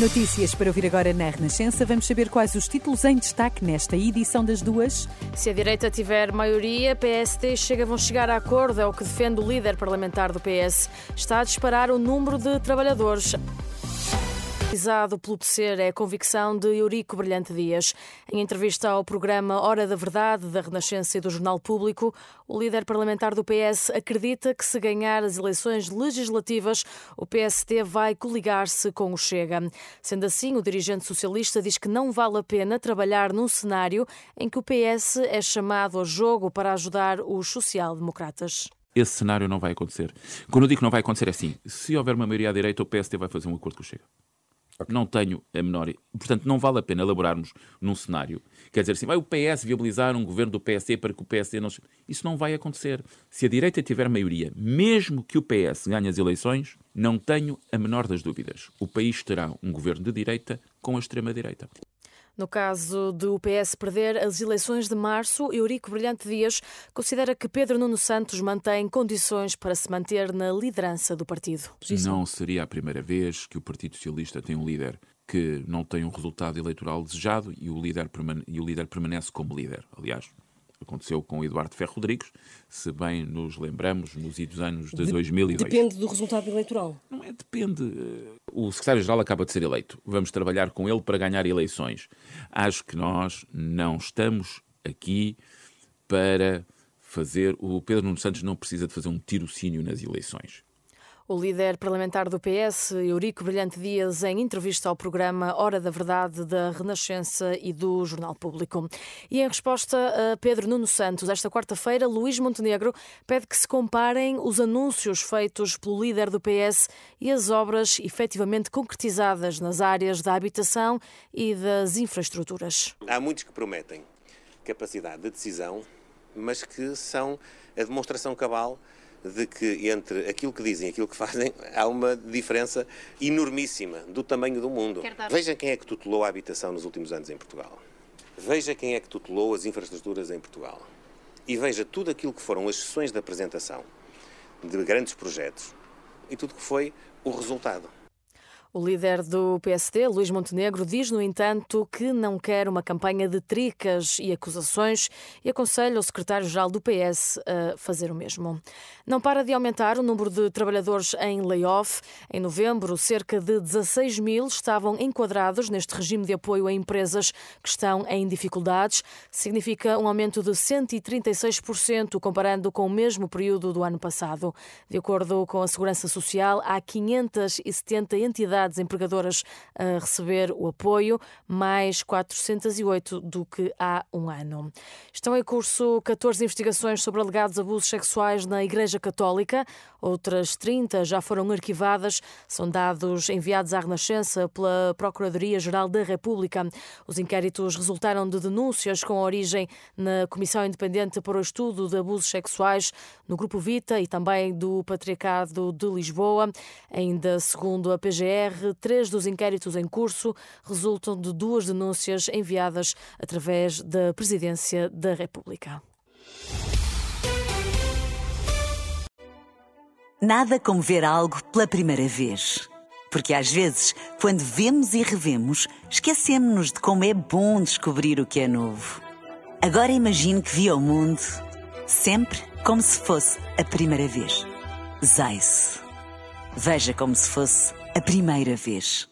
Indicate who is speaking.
Speaker 1: Notícias para ouvir agora na Renascença. Vamos saber quais os títulos em destaque nesta edição das duas.
Speaker 2: Se a direita tiver maioria, PSD chega, vão chegar a acordo, é o que defende o líder parlamentar do PS. Está a disparar o número de trabalhadores. Realizado pelo PSER é a convicção de Eurico Brilhante Dias. Em entrevista ao programa Hora da Verdade, da Renascença e do Jornal Público, o líder parlamentar do PS acredita que se ganhar as eleições legislativas, o PSD vai coligar-se com o Chega. Sendo assim, o dirigente socialista diz que não vale a pena trabalhar num cenário em que o PS é chamado ao jogo para ajudar os social-democratas
Speaker 3: esse cenário não vai acontecer. Quando eu digo que não vai acontecer, é assim: se houver uma maioria à direita, o PSD vai fazer um acordo com o Chega. Okay. Não tenho a menor. Portanto, não vale a pena elaborarmos num cenário. Quer dizer assim, vai o PS viabilizar um governo do PSD para que o PSD não. Isso não vai acontecer. Se a direita tiver maioria, mesmo que o PS ganhe as eleições, não tenho a menor das dúvidas. O país terá um governo de direita com a extrema-direita.
Speaker 2: No caso do PS perder as eleições de março, Eurico Brilhante Dias considera que Pedro Nuno Santos mantém condições para se manter na liderança do partido.
Speaker 3: Não seria a primeira vez que o Partido Socialista tem um líder que não tem um resultado eleitoral desejado e o líder, e o líder permanece como líder. Aliás, aconteceu com Eduardo Ferro Rodrigues, se bem nos lembramos, nos idos anos de, de 2002.
Speaker 4: Depende do resultado eleitoral?
Speaker 3: Não é, depende. O secretário-geral acaba de ser eleito. Vamos trabalhar com ele para ganhar eleições. Acho que nós não estamos aqui para fazer. O Pedro Nuno Santos não precisa de fazer um tirocínio nas eleições.
Speaker 2: O líder parlamentar do PS, Eurico Brilhante Dias, em entrevista ao programa Hora da Verdade da Renascença e do Jornal Público. E em resposta a Pedro Nuno Santos, esta quarta-feira, Luís Montenegro pede que se comparem os anúncios feitos pelo líder do PS e as obras efetivamente concretizadas nas áreas da habitação e das infraestruturas.
Speaker 5: Há muitos que prometem capacidade de decisão, mas que são a demonstração cabal de que entre aquilo que dizem e aquilo que fazem há uma diferença enormíssima do tamanho do mundo. Veja quem é que tutelou a habitação nos últimos anos em Portugal. Veja quem é que tutelou as infraestruturas em Portugal. E veja tudo aquilo que foram as sessões de apresentação de grandes projetos e tudo que foi o resultado.
Speaker 2: O líder do PSD, Luís Montenegro, diz, no entanto, que não quer uma campanha de tricas e acusações e aconselha o secretário-geral do PS a fazer o mesmo. Não para de aumentar o número de trabalhadores em layoff. Em novembro, cerca de 16 mil estavam enquadrados neste regime de apoio a empresas que estão em dificuldades. Significa um aumento de 136% comparando com o mesmo período do ano passado. De acordo com a Segurança Social, há 570 entidades entidades empregadoras a receber o apoio, mais 408 do que há um ano. Estão em curso 14 investigações sobre alegados abusos sexuais na Igreja Católica, outras 30 já foram arquivadas, são dados enviados à Renascença pela Procuradoria-Geral da República. Os inquéritos resultaram de denúncias com origem na Comissão Independente para o Estudo de Abusos Sexuais, no Grupo Vita e também do Patriarcado de Lisboa. Ainda segundo a PGR, três dos inquéritos em curso resultam de duas denúncias enviadas através da Presidência da República.
Speaker 6: Nada como ver algo pela primeira vez. Porque às vezes, quando vemos e revemos, esquecemos-nos de como é bom descobrir o que é novo. Agora imagine que viu o mundo sempre como se fosse a primeira vez. Zais. Veja como se fosse a primeira vez.